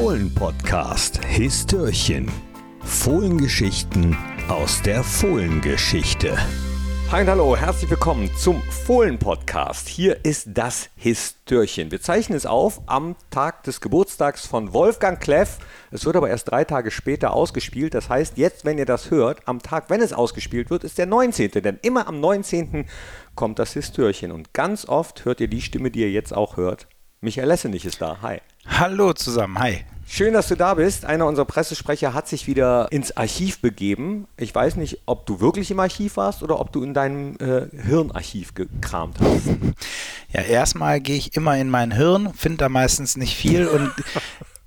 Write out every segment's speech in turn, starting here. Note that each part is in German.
Fohlen-Podcast Histörchen. Fohlengeschichten aus der Fohlengeschichte. Hi und hallo, herzlich willkommen zum Fohlen-Podcast. Hier ist das Histörchen. Wir zeichnen es auf am Tag des Geburtstags von Wolfgang Kleff. Es wird aber erst drei Tage später ausgespielt. Das heißt, jetzt, wenn ihr das hört, am Tag, wenn es ausgespielt wird, ist der 19. Denn immer am 19. kommt das Histörchen. Und ganz oft hört ihr die Stimme, die ihr jetzt auch hört. Michael Lessenich ist da. Hi. Hallo zusammen, hi. Schön, dass du da bist. Einer unserer Pressesprecher hat sich wieder ins Archiv begeben. Ich weiß nicht, ob du wirklich im Archiv warst oder ob du in deinem äh, Hirnarchiv gekramt hast. Ja, erstmal gehe ich immer in mein Hirn, finde da meistens nicht viel und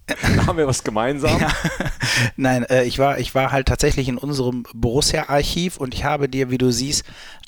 Da haben wir was gemeinsam. Ja. Nein, äh, ich, war, ich war halt tatsächlich in unserem Borussia-Archiv und ich habe dir, wie du siehst,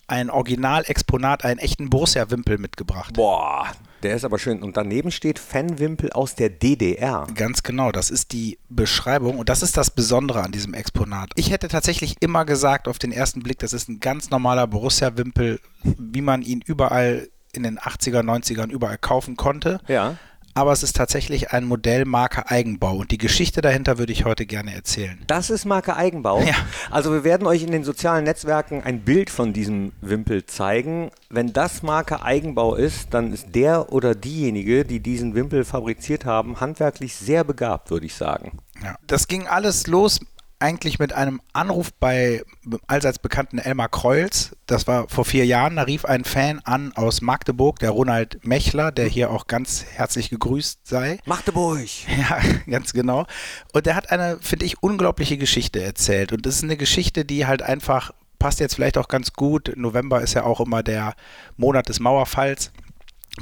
ein Originalexponat, einen echten Borussia-Wimpel mitgebracht. Boah, der ist aber schön. Und daneben steht Fanwimpel aus der DDR. Ganz genau, das ist die Beschreibung und das ist das Besondere an diesem Exponat. Ich hätte tatsächlich immer gesagt, auf den ersten Blick, das ist ein ganz normaler Borussia-Wimpel, wie man ihn überall in den 80er, 90ern überall kaufen konnte. Ja. Aber es ist tatsächlich ein Modell Marke Eigenbau und die Geschichte dahinter würde ich heute gerne erzählen. Das ist Marke Eigenbau. Ja. Also wir werden euch in den sozialen Netzwerken ein Bild von diesem Wimpel zeigen. Wenn das Marke Eigenbau ist, dann ist der oder diejenige, die diesen Wimpel fabriziert haben, handwerklich sehr begabt, würde ich sagen. Ja. Das ging alles los eigentlich mit einem Anruf bei allseits bekannten Elmar Kreuz. Das war vor vier Jahren. Da rief ein Fan an aus Magdeburg, der Ronald Mechler, der hier auch ganz herzlich gegrüßt sei. Magdeburg! Ja, ganz genau. Und der hat eine, finde ich, unglaubliche Geschichte erzählt. Und das ist eine Geschichte, die halt einfach passt jetzt vielleicht auch ganz gut. November ist ja auch immer der Monat des Mauerfalls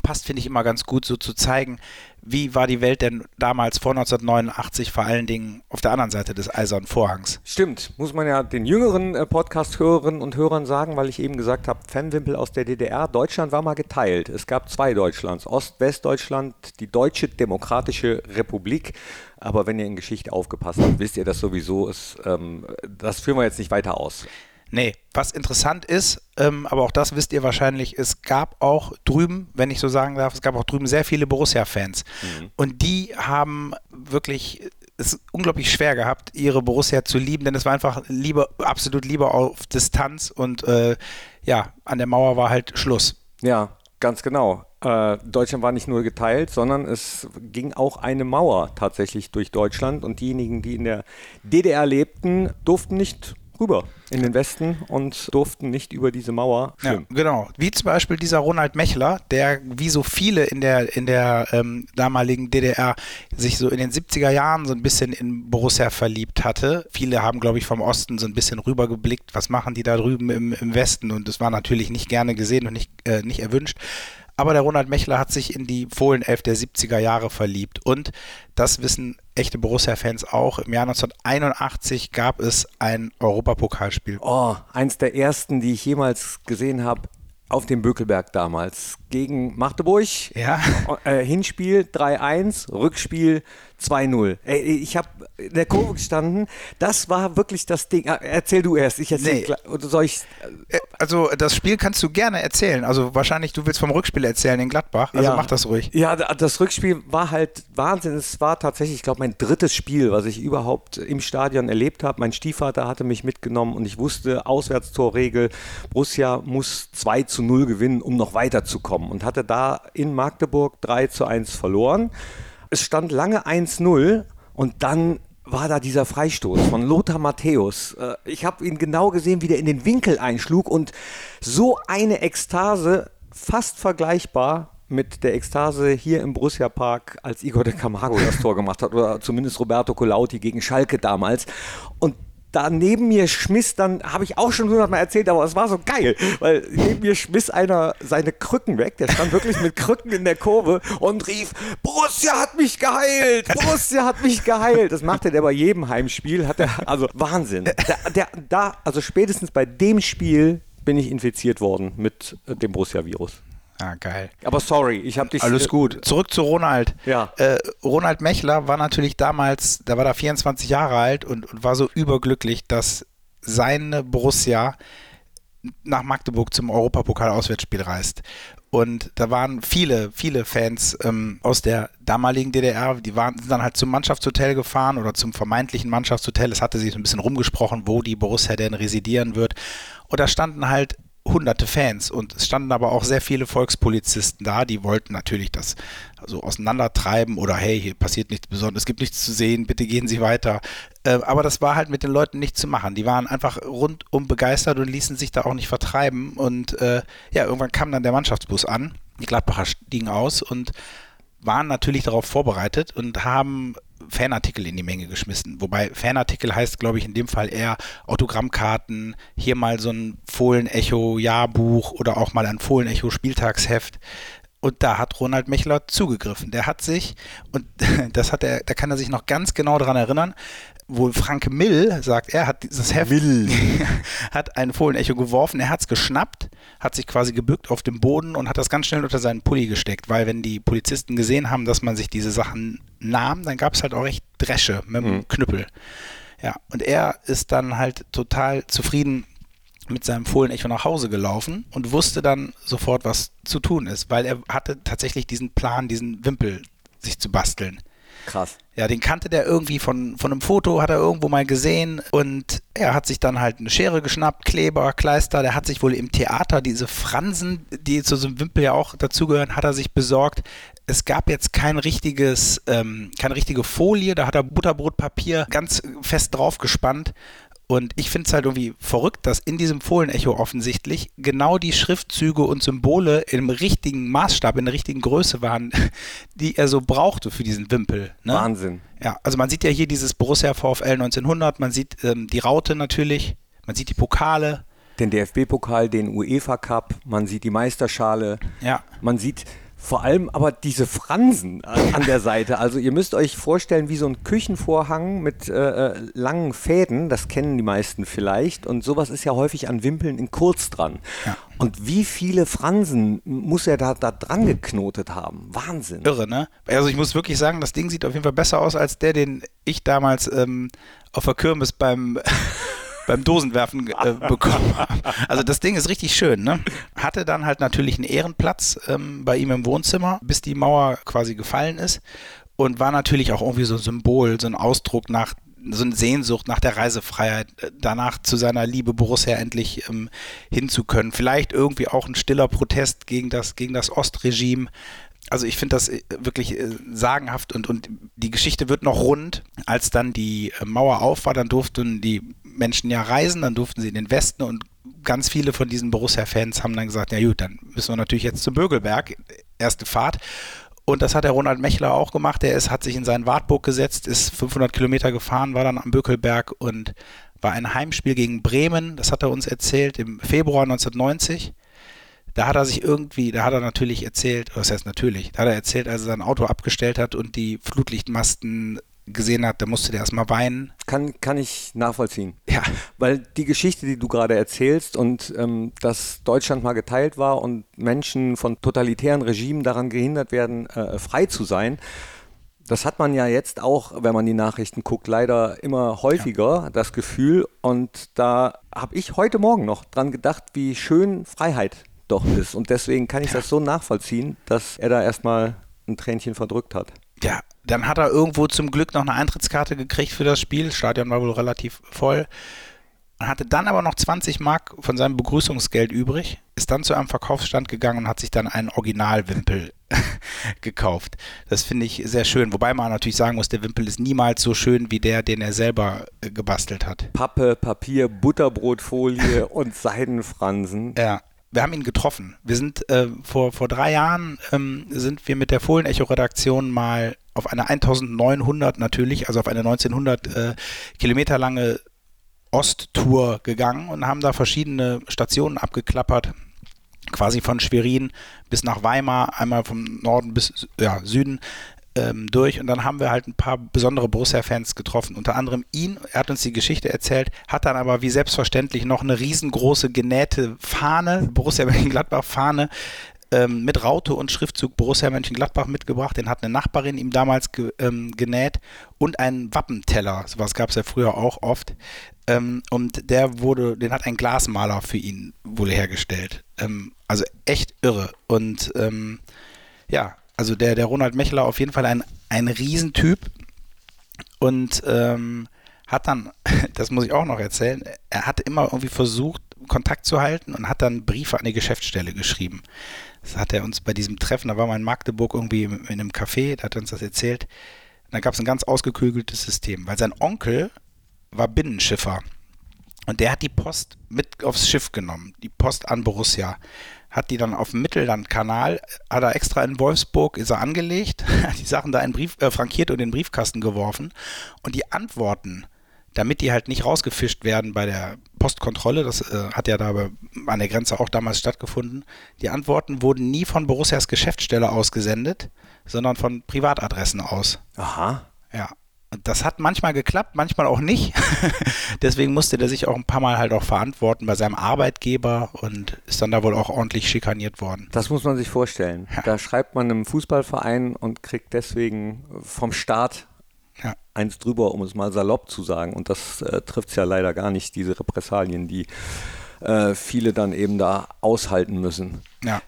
passt, finde ich, immer ganz gut, so zu zeigen, wie war die Welt denn damals vor 1989 vor allen Dingen auf der anderen Seite des Eisernen Vorhangs? Stimmt, muss man ja den jüngeren äh, Podcast-Hörerinnen und Hörern sagen, weil ich eben gesagt habe, Fanwimpel aus der DDR. Deutschland war mal geteilt. Es gab zwei Deutschlands, Ost-West-Deutschland, die Deutsche Demokratische Republik. Aber wenn ihr in Geschichte aufgepasst habt, wisst ihr das sowieso. Ist, ähm, das führen wir jetzt nicht weiter aus. Nee, was interessant ist, ähm, aber auch das wisst ihr wahrscheinlich, es gab auch drüben, wenn ich so sagen darf, es gab auch drüben sehr viele Borussia-Fans. Mhm. Und die haben wirklich es unglaublich schwer gehabt, ihre Borussia zu lieben, denn es war einfach Liebe, absolut Liebe auf Distanz und äh, ja, an der Mauer war halt Schluss. Ja, ganz genau. Äh, Deutschland war nicht nur geteilt, sondern es ging auch eine Mauer tatsächlich durch Deutschland und diejenigen, die in der DDR lebten, durften nicht rüber in den Westen und durften nicht über diese Mauer schwimmen. Ja, genau. Wie zum Beispiel dieser Ronald Mechler, der wie so viele in der, in der ähm, damaligen DDR sich so in den 70er Jahren so ein bisschen in Borussia verliebt hatte. Viele haben, glaube ich, vom Osten so ein bisschen rübergeblickt, was machen die da drüben im, im Westen und das war natürlich nicht gerne gesehen und nicht, äh, nicht erwünscht. Aber der Ronald Mechler hat sich in die Fohlenelf der 70er Jahre verliebt. Und das wissen echte Borussia-Fans auch. Im Jahr 1981 gab es ein Europapokalspiel. Oh, eins der ersten, die ich jemals gesehen habe auf dem Bökelberg damals gegen Magdeburg. Ja. Äh, Hinspiel 3-1, Rückspiel 2-0. Ich habe in der Kurve gestanden. Das war wirklich das Ding. Ah, erzähl du erst. Ich erzähl. Nee. Soll ich? Äh, also das Spiel kannst du gerne erzählen. Also wahrscheinlich du willst vom Rückspiel erzählen in Gladbach. Also ja. mach das ruhig. Ja, das Rückspiel war halt Wahnsinn. Es war tatsächlich, ich glaube, mein drittes Spiel, was ich überhaupt im Stadion erlebt habe. Mein Stiefvater hatte mich mitgenommen und ich wusste Auswärtstorregel. Borussia muss 2 zu 0 gewinnen, um noch weiterzukommen und hatte da in Magdeburg 3 zu 1 verloren. Es stand lange 1-0 und dann war da dieser Freistoß von Lothar Matthäus. Äh, ich habe ihn genau gesehen, wie der in den Winkel einschlug und so eine Ekstase, fast vergleichbar mit der Ekstase hier im Borussia Park, als Igor de Camargo das Tor gemacht hat oder zumindest Roberto Colauti gegen Schalke damals. Und da neben mir schmiss dann, habe ich auch schon hundertmal erzählt, aber es war so geil, weil neben mir schmiss einer seine Krücken weg, der stand wirklich mit Krücken in der Kurve und rief, Borussia hat mich geheilt, Borussia hat mich geheilt. Das machte der bei jedem Heimspiel, hat er, also Wahnsinn. Der, der, da, also spätestens bei dem Spiel bin ich infiziert worden mit dem Borussia-Virus. Ah, geil. Aber sorry, ich habe dich. Alles gut. Zurück zu Ronald. Ja. Äh, Ronald Mechler war natürlich damals, da war da 24 Jahre alt und, und war so überglücklich, dass seine Borussia nach Magdeburg zum Europapokal-Auswärtsspiel reist. Und da waren viele, viele Fans ähm, aus der damaligen DDR, die waren, sind dann halt zum Mannschaftshotel gefahren oder zum vermeintlichen Mannschaftshotel. Es hatte sich so ein bisschen rumgesprochen, wo die Borussia denn residieren wird. Und da standen halt hunderte Fans und es standen aber auch sehr viele Volkspolizisten da, die wollten natürlich das so auseinandertreiben oder hey, hier passiert nichts Besonderes, es gibt nichts zu sehen, bitte gehen Sie weiter. Äh, aber das war halt mit den Leuten nicht zu machen. Die waren einfach rundum begeistert und ließen sich da auch nicht vertreiben und äh, ja, irgendwann kam dann der Mannschaftsbus an, die Gladbacher stiegen aus und waren natürlich darauf vorbereitet und haben Fanartikel in die Menge geschmissen. Wobei Fanartikel heißt, glaube ich, in dem Fall eher Autogrammkarten, hier mal so ein Fohlen-Echo-Jahrbuch oder auch mal ein Fohlen-Echo-Spieltagsheft. Und da hat Ronald Mechler zugegriffen. Der hat sich, und das hat er, da kann er sich noch ganz genau daran erinnern, wohl Frank Mill, sagt er, hat dieses Heft, Mill. hat ein Fohlenecho geworfen, er hat es geschnappt, hat sich quasi gebückt auf dem Boden und hat das ganz schnell unter seinen Pulli gesteckt, weil wenn die Polizisten gesehen haben, dass man sich diese Sachen nahm, dann gab es halt auch echt Dresche mit dem mhm. Knüppel. Ja, und er ist dann halt total zufrieden mit seinem Fohlenecho nach Hause gelaufen und wusste dann sofort, was zu tun ist, weil er hatte tatsächlich diesen Plan, diesen Wimpel sich zu basteln. Krass. Ja, den kannte der irgendwie von, von einem Foto, hat er irgendwo mal gesehen und er hat sich dann halt eine Schere geschnappt, Kleber, Kleister, der hat sich wohl im Theater diese Fransen, die zu so einem Wimpel ja auch dazugehören, hat er sich besorgt. Es gab jetzt kein richtiges, ähm, keine richtige Folie, da hat er Butterbrotpapier ganz fest drauf gespannt und ich finde es halt irgendwie verrückt, dass in diesem Fohlenecho offensichtlich genau die Schriftzüge und Symbole im richtigen Maßstab, in der richtigen Größe waren, die er so brauchte für diesen Wimpel. Ne? Wahnsinn. Ja, also man sieht ja hier dieses Borussia VfL 1900, man sieht ähm, die Raute natürlich, man sieht die Pokale. Den DFB-Pokal, den UEFA Cup, man sieht die Meisterschale, ja. man sieht vor allem aber diese Fransen an der Seite. Also ihr müsst euch vorstellen, wie so ein Küchenvorhang mit äh, äh, langen Fäden, das kennen die meisten vielleicht. Und sowas ist ja häufig an Wimpeln in kurz dran. Ja. Und wie viele Fransen muss er da, da dran geknotet haben? Wahnsinn. Irre, ne? Also ich muss wirklich sagen, das Ding sieht auf jeden Fall besser aus als der, den ich damals ähm, auf der Kirmes beim beim Dosenwerfen äh, bekommen Also das Ding ist richtig schön. Ne? Hatte dann halt natürlich einen Ehrenplatz ähm, bei ihm im Wohnzimmer, bis die Mauer quasi gefallen ist. Und war natürlich auch irgendwie so ein Symbol, so ein Ausdruck nach so eine Sehnsucht nach der Reisefreiheit, äh, danach zu seiner Liebe Borussia endlich ähm, hinzukönnen. Vielleicht irgendwie auch ein stiller Protest gegen das, gegen das Ostregime. Also ich finde das äh, wirklich äh, sagenhaft und, und die Geschichte wird noch rund. Als dann die Mauer auf war, dann durften die Menschen ja reisen, dann durften sie in den Westen und ganz viele von diesen Borussia-Fans haben dann gesagt, ja gut, dann müssen wir natürlich jetzt zum Bögelberg, erste Fahrt. Und das hat der Ronald Mechler auch gemacht. Er ist, hat sich in seinen Wartburg gesetzt, ist 500 Kilometer gefahren, war dann am Bökelberg und war ein Heimspiel gegen Bremen. Das hat er uns erzählt im Februar 1990. Da hat er sich irgendwie, da hat er natürlich erzählt, was heißt natürlich, da hat er erzählt, als er sein Auto abgestellt hat und die Flutlichtmasten gesehen hat, da musste der erstmal weinen. Kann, kann ich nachvollziehen. Ja. Weil die Geschichte, die du gerade erzählst und ähm, dass Deutschland mal geteilt war und Menschen von totalitären Regimen daran gehindert werden, äh, frei zu sein, das hat man ja jetzt auch, wenn man die Nachrichten guckt, leider immer häufiger, ja. das Gefühl. Und da habe ich heute Morgen noch dran gedacht, wie schön Freiheit doch ist. Und deswegen kann ich das so nachvollziehen, dass er da erstmal ein Tränchen verdrückt hat. Ja, dann hat er irgendwo zum Glück noch eine Eintrittskarte gekriegt für das Spiel. Das Stadion war wohl relativ voll. Und hatte dann aber noch 20 Mark von seinem Begrüßungsgeld übrig, ist dann zu einem Verkaufsstand gegangen und hat sich dann einen Originalwimpel gekauft. Das finde ich sehr schön. Wobei man natürlich sagen muss, der Wimpel ist niemals so schön wie der, den er selber äh, gebastelt hat. Pappe, Papier, Butterbrotfolie und Seidenfransen. Ja wir haben ihn getroffen. Wir sind äh, vor, vor drei Jahren ähm, sind wir mit der Fohlenecho-Redaktion mal auf eine 1900 natürlich, also auf eine 1900 äh, Kilometer lange Osttour gegangen und haben da verschiedene Stationen abgeklappert, quasi von Schwerin bis nach Weimar, einmal vom Norden bis ja, Süden ähm, durch und dann haben wir halt ein paar besondere Borussia-Fans getroffen. Unter anderem ihn, er hat uns die Geschichte erzählt, hat dann aber wie selbstverständlich noch eine riesengroße genähte Fahne, Borussia Mönchengladbach-Fahne, ähm, mit Raute und Schriftzug Borussia Mönchengladbach mitgebracht. Den hat eine Nachbarin ihm damals ge, ähm, genäht und einen Wappenteller. Sowas gab es ja früher auch oft. Ähm, und der wurde, den hat ein Glasmaler für ihn wohl hergestellt. Ähm, also echt irre. Und ähm, ja, also der, der Ronald Mechler auf jeden Fall ein, ein Riesentyp. Und ähm, hat dann, das muss ich auch noch erzählen, er hat immer irgendwie versucht, Kontakt zu halten und hat dann Briefe an die Geschäftsstelle geschrieben. Das hat er uns bei diesem Treffen, da war man in Magdeburg irgendwie in einem Café, da hat er uns das erzählt. Da gab es ein ganz ausgeklügeltes System, weil sein Onkel war Binnenschiffer. Und der hat die Post mit aufs Schiff genommen, die Post an Borussia. Hat die dann auf dem Mittellandkanal, hat er extra in Wolfsburg, ist er angelegt, hat die Sachen da in Brief, äh, frankiert und in den Briefkasten geworfen. Und die Antworten damit die halt nicht rausgefischt werden bei der Postkontrolle, das äh, hat ja da an der Grenze auch damals stattgefunden, die Antworten wurden nie von Borussias Geschäftsstelle ausgesendet, sondern von Privatadressen aus. Aha. Ja. Und das hat manchmal geklappt, manchmal auch nicht. Deswegen musste der sich auch ein paar Mal halt auch verantworten bei seinem Arbeitgeber und ist dann da wohl auch ordentlich schikaniert worden. Das muss man sich vorstellen. Ja. Da schreibt man einem Fußballverein und kriegt deswegen vom Staat. Eins drüber, um es mal salopp zu sagen. Und das äh, trifft es ja leider gar nicht, diese Repressalien, die äh, viele dann eben da aushalten müssen. Ja.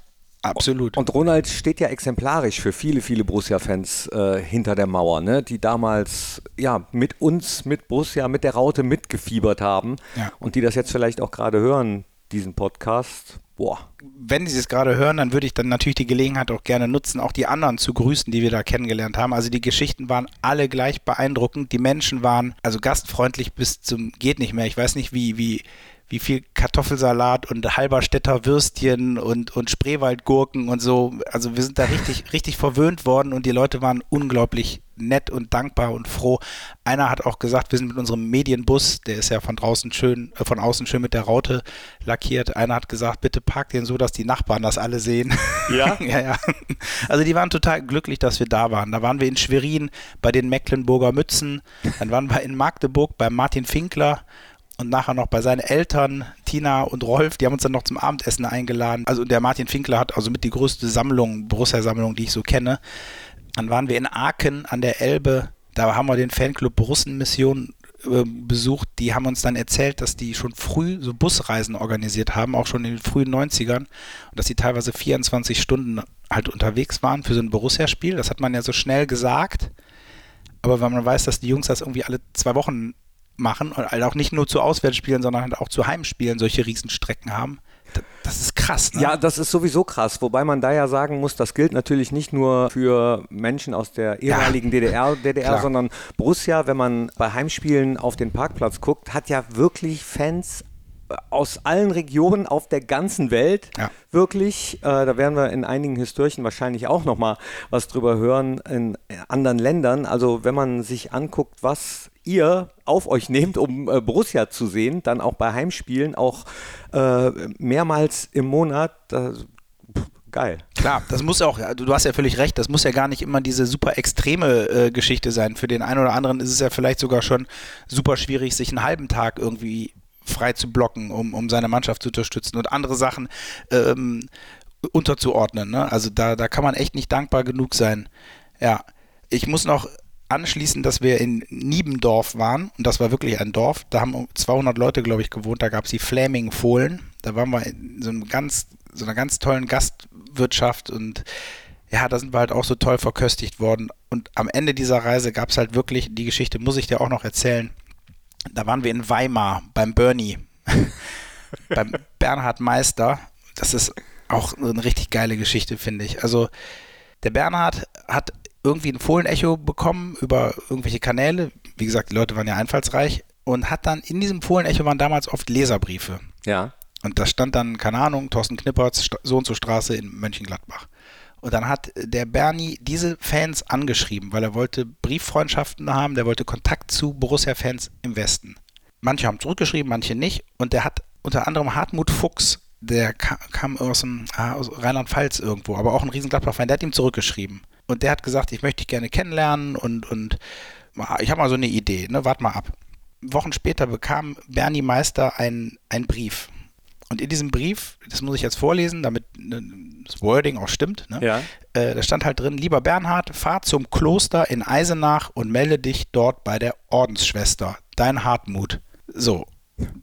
Absolut. Und Ronald steht ja exemplarisch für viele, viele Borussia-Fans äh, hinter der Mauer, ne? die damals ja mit uns, mit Borussia, mit der Raute mitgefiebert haben ja. und die das jetzt vielleicht auch gerade hören, diesen Podcast. Boah. Wenn Sie es gerade hören, dann würde ich dann natürlich die Gelegenheit auch gerne nutzen, auch die anderen zu grüßen, die wir da kennengelernt haben. Also die Geschichten waren alle gleich beeindruckend. Die Menschen waren also gastfreundlich bis zum geht nicht mehr. Ich weiß nicht, wie, wie, wie viel Kartoffelsalat und Halberstädter Würstchen und, und Spreewaldgurken und so. Also wir sind da richtig, richtig verwöhnt worden und die Leute waren unglaublich nett und dankbar und froh. Einer hat auch gesagt, wir sind mit unserem Medienbus, der ist ja von draußen schön, äh, von außen schön mit der Raute lackiert. Einer hat gesagt, bitte park den so, dass die Nachbarn das alle sehen. Ja? ja, ja. Also die waren total glücklich, dass wir da waren. Da waren wir in Schwerin bei den Mecklenburger Mützen, dann waren wir in Magdeburg bei Martin Finkler und nachher noch bei seinen Eltern, Tina und Rolf, die haben uns dann noch zum Abendessen eingeladen. Also der Martin Finkler hat also mit die größte Sammlung, Borussia-Sammlung, die ich so kenne. Dann waren wir in Aachen an der Elbe. Da haben wir den Fanclub Borussenmission äh, besucht. Die haben uns dann erzählt, dass die schon früh so Busreisen organisiert haben, auch schon in den frühen 90ern. Und dass sie teilweise 24 Stunden halt unterwegs waren für so ein Borussia-Spiel. Das hat man ja so schnell gesagt. Aber wenn man weiß, dass die Jungs das irgendwie alle zwei Wochen machen und halt auch nicht nur zu Auswärtsspielen, sondern halt auch zu Heimspielen solche Riesenstrecken haben. Das ist krass, ne? Ja, das ist sowieso krass. Wobei man da ja sagen muss, das gilt natürlich nicht nur für Menschen aus der ehemaligen ja. DDR, DDR sondern Borussia, wenn man bei Heimspielen auf den Parkplatz guckt, hat ja wirklich Fans aus allen Regionen auf der ganzen Welt. Ja. Wirklich, äh, da werden wir in einigen Historien wahrscheinlich auch nochmal was drüber hören in anderen Ländern. Also wenn man sich anguckt, was ihr auf euch nehmt, um äh, Borussia zu sehen, dann auch bei Heimspielen, auch äh, mehrmals im Monat, geil. Klar, das muss auch, du hast ja völlig recht, das muss ja gar nicht immer diese super extreme äh, Geschichte sein. Für den einen oder anderen ist es ja vielleicht sogar schon super schwierig, sich einen halben Tag irgendwie frei zu blocken, um, um seine Mannschaft zu unterstützen und andere Sachen ähm, unterzuordnen. Ne? Also da, da kann man echt nicht dankbar genug sein. Ja, ich muss noch anschließen, dass wir in Niebendorf waren und das war wirklich ein Dorf. Da haben 200 Leute, glaube ich, gewohnt. Da gab es die Flaming Fohlen. Da waren wir in so, einem ganz, so einer ganz tollen Gastwirtschaft und ja, da sind wir halt auch so toll verköstigt worden. Und am Ende dieser Reise gab es halt wirklich, die Geschichte muss ich dir auch noch erzählen, da waren wir in Weimar beim Bernie, beim Bernhard Meister. Das ist auch eine richtig geile Geschichte, finde ich. Also der Bernhard hat irgendwie ein Fohlenecho bekommen über irgendwelche Kanäle. Wie gesagt, die Leute waren ja einfallsreich und hat dann in diesem Fohlenecho waren damals oft Leserbriefe. Ja. Und da stand dann, keine Ahnung, Thorsten Knippertz, so und so Straße in Mönchengladbach. Und dann hat der Bernie diese Fans angeschrieben, weil er wollte Brieffreundschaften haben, der wollte Kontakt zu Borussia-Fans im Westen. Manche haben zurückgeschrieben, manche nicht. Und der hat unter anderem Hartmut Fuchs, der kam aus, ah, aus Rheinland-Pfalz irgendwo, aber auch ein riesen Gladbach-Fan, der hat ihm zurückgeschrieben. Und der hat gesagt, ich möchte dich gerne kennenlernen und, und ich habe mal so eine Idee, ne? wart mal ab. Wochen später bekam Bernie Meister einen Brief Und in diesem Brief, das muss ich jetzt vorlesen, damit ne, das Wording auch stimmt, ne? Ja. äh, da stand halt drin, lieber Bernhard, fahr zum Kloster in Eisenach und melde dich dort bei der Ordensschwester. Dein Hartmut. So,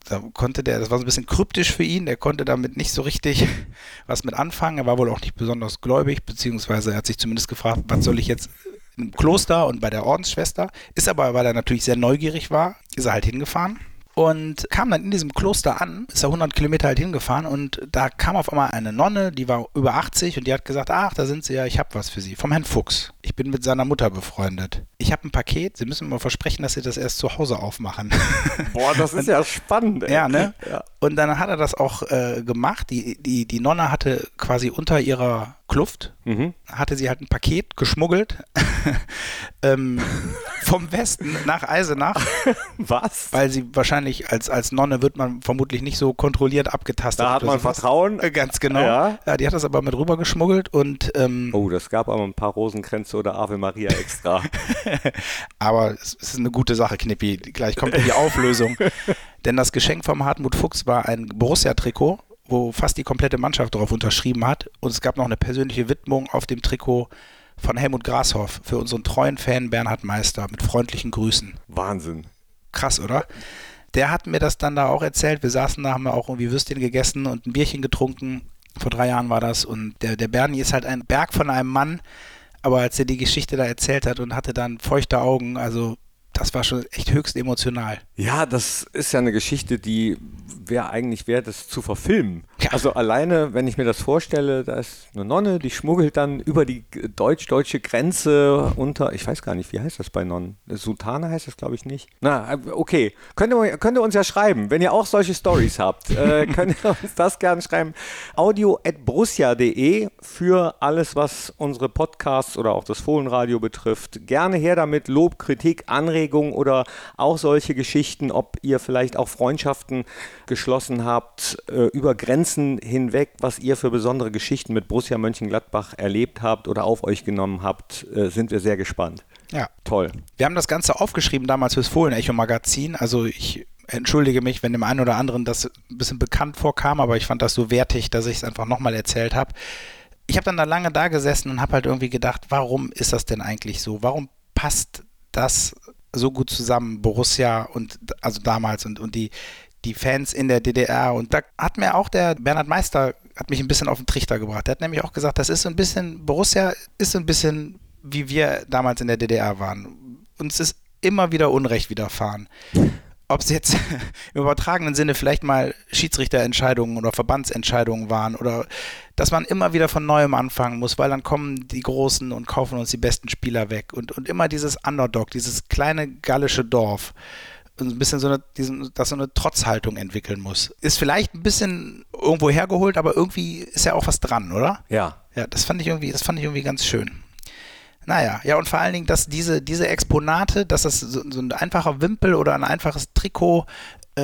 da konnte der, das war so ein bisschen kryptisch für ihn, der konnte damit nicht so richtig was mit anfangen. Er war wohl auch nicht besonders gläubig, beziehungsweise er hat sich zumindest gefragt, was soll ich jetzt im Kloster und bei der Ordensschwester. Ist aber, weil er natürlich sehr neugierig war, ist er halt hingefahren und kam dann in diesem Kloster an, ist da 100 Kilometer halt hingefahren und da kam auf einmal eine Nonne, die war über 80 und die hat gesagt, ach, da sind sie ja, ich habe was für sie, vom Herrn Fuchs. Ich bin mit seiner Mutter befreundet. Ich habe ein Paket, Sie müssen mir versprechen, dass Sie das erst zu Hause aufmachen. Boah, das ist ja spannend. Ey. Ja, ne? Ja. Und dann hat er das auch äh, gemacht. Die, die, die Nonne hatte quasi unter ihrer Kluft, Mhm. hatte sie halt ein Paket geschmuggelt ähm, vom Westen nach Eisenach, Was? weil sie wahrscheinlich als, als Nonne wird man vermutlich nicht so kontrolliert abgetastet. Da hat oder man. Vertrauen. Äh, Ganz genau. Ja. Ja. die hat das aber mit rüber geschmuggelt und ähm, Oh, das gab aber ein paar Rosenkränze oder Ave Maria extra. Aber es ist eine gute Sache, Knippi. Gleich kommt die Auflösung. Denn das Geschenk vom Hartmut Fuchs war ein Borussia-Trikot, wo fast die komplette Mannschaft darauf unterschrieben hat. Und es gab noch eine persönliche Widmung auf dem Trikot von Helmut Grashoff für unseren treuen Fan Bernhard Meister mit freundlichen Grüßen. Wahnsinn. Krass, oder? Der hat mir das dann da auch erzählt. Wir saßen da, haben wir auch irgendwie Würstchen gegessen und ein Bierchen getrunken. Vor drei Jahren war das. Und der, der Bernie ist halt ein Berg von einem Mann. Aber als er die Geschichte da erzählt hat und hatte dann feuchte Augen, also das war schon echt höchst emotional. Ja, das ist ja eine Geschichte, die wäre eigentlich wert, es zu verfilmen. Ja. Also alleine, wenn ich mir das vorstelle, da ist eine Nonne, die schmuggelt dann über die deutsch-deutsche Grenze unter, ich weiß gar nicht, wie heißt das bei Nonnen? Sultane heißt das, glaube ich, nicht. Na, äh, okay. Könnt ihr, könnt ihr uns ja schreiben, wenn ihr auch solche Stories habt, äh, könnt ihr uns das gerne schreiben. audio.brussia.de für alles, was unsere Podcasts oder auch das Fohlenradio betrifft. Gerne her damit, Lob, Kritik, Anregungen oder auch solche Geschichten, ob ihr vielleicht auch Freundschaften geschlossen habt äh, über Grenzen hinweg, was ihr für besondere Geschichten mit Borussia Mönchengladbach erlebt habt oder auf euch genommen habt, äh, sind wir sehr gespannt. Ja. Toll. Wir haben das Ganze aufgeschrieben damals fürs Fohlen-Echo-Magazin. Also ich entschuldige mich, wenn dem einen oder anderen das ein bisschen bekannt vorkam, aber ich fand das so wertig, dass ich es einfach nochmal erzählt habe. Ich habe dann da lange da gesessen und habe halt irgendwie gedacht, warum ist das denn eigentlich so? Warum passt das so gut zusammen, Borussia und also damals und, und die, die Fans in der DDR? Und da hat mir auch der Bernhard Meister hat mich ein bisschen auf den Trichter gebracht. Der hat nämlich auch gesagt, das ist so ein bisschen, Borussia ist so ein bisschen wie wir damals in der DDR waren. Uns ist immer wieder Unrecht widerfahren. Ob es jetzt im übertragenen Sinne vielleicht mal Schiedsrichterentscheidungen oder Verbandsentscheidungen waren oder dass man immer wieder von neuem anfangen muss, weil dann kommen die Großen und kaufen uns die besten Spieler weg. Und, und immer dieses Underdog, dieses kleine gallische Dorf, ein bisschen so eine, diesen, dass so eine Trotzhaltung entwickeln muss. Ist vielleicht ein bisschen irgendwo hergeholt, aber irgendwie ist ja auch was dran, oder? Ja. Ja, das fand ich irgendwie, das fand ich irgendwie ganz schön. Naja, ja, und vor allen Dingen, dass diese, diese Exponate, dass das so, so ein einfacher Wimpel oder ein einfaches Trikot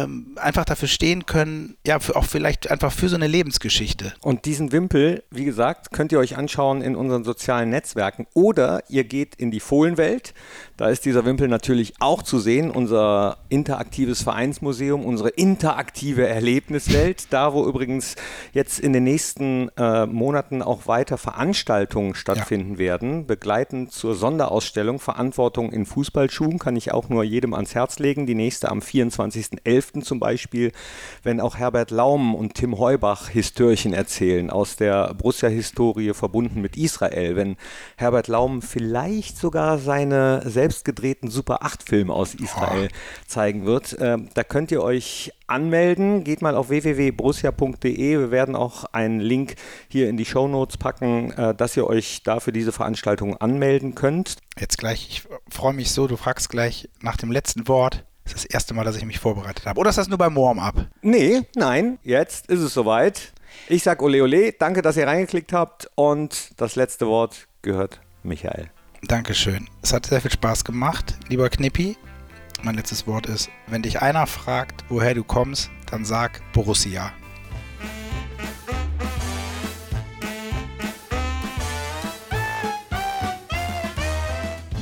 ähm, einfach dafür stehen können, ja, für, auch vielleicht einfach für so eine Lebensgeschichte. Und diesen Wimpel, wie gesagt, könnt ihr euch anschauen in unseren sozialen Netzwerken oder ihr geht in die Fohlenwelt. Da ist dieser Wimpel natürlich auch zu sehen, unser interaktives Vereinsmuseum, unsere interaktive Erlebniswelt, da wo übrigens jetzt in den nächsten äh, Monaten auch weiter Veranstaltungen stattfinden werden, begleitend zur Sonderausstellung Verantwortung in Fußballschuhen, kann ich auch nur jedem ans Herz legen. Die nächste am 24.11. zum Beispiel, wenn auch Herbert Laum und Tim Heubach Histörchen erzählen aus der Borussia-Historie verbunden mit Israel. Wenn Herbert Laum vielleicht sogar seine selbst gedrehten Super 8-Filme aus Israel zeigen wird. Ähm, da könnt ihr euch anmelden. Geht mal auf www.borussia.de. Wir werden auch einen Link hier in die Shownotes packen, äh, dass ihr euch da für diese Veranstaltung anmelden könnt. Jetzt gleich, ich freue mich so, du fragst gleich nach dem letzten Wort. Das ist das erste Mal, dass ich mich vorbereitet habe. Oder ist das nur beim Warm-up? Nee, nein, jetzt ist es soweit. Ich sag ole ole, danke, dass ihr reingeklickt habt und das letzte Wort gehört Michael. Dankeschön. Es hat sehr viel Spaß gemacht, lieber Knippi. Mein letztes Wort ist, wenn dich einer fragt, woher du kommst, dann sag Borussia.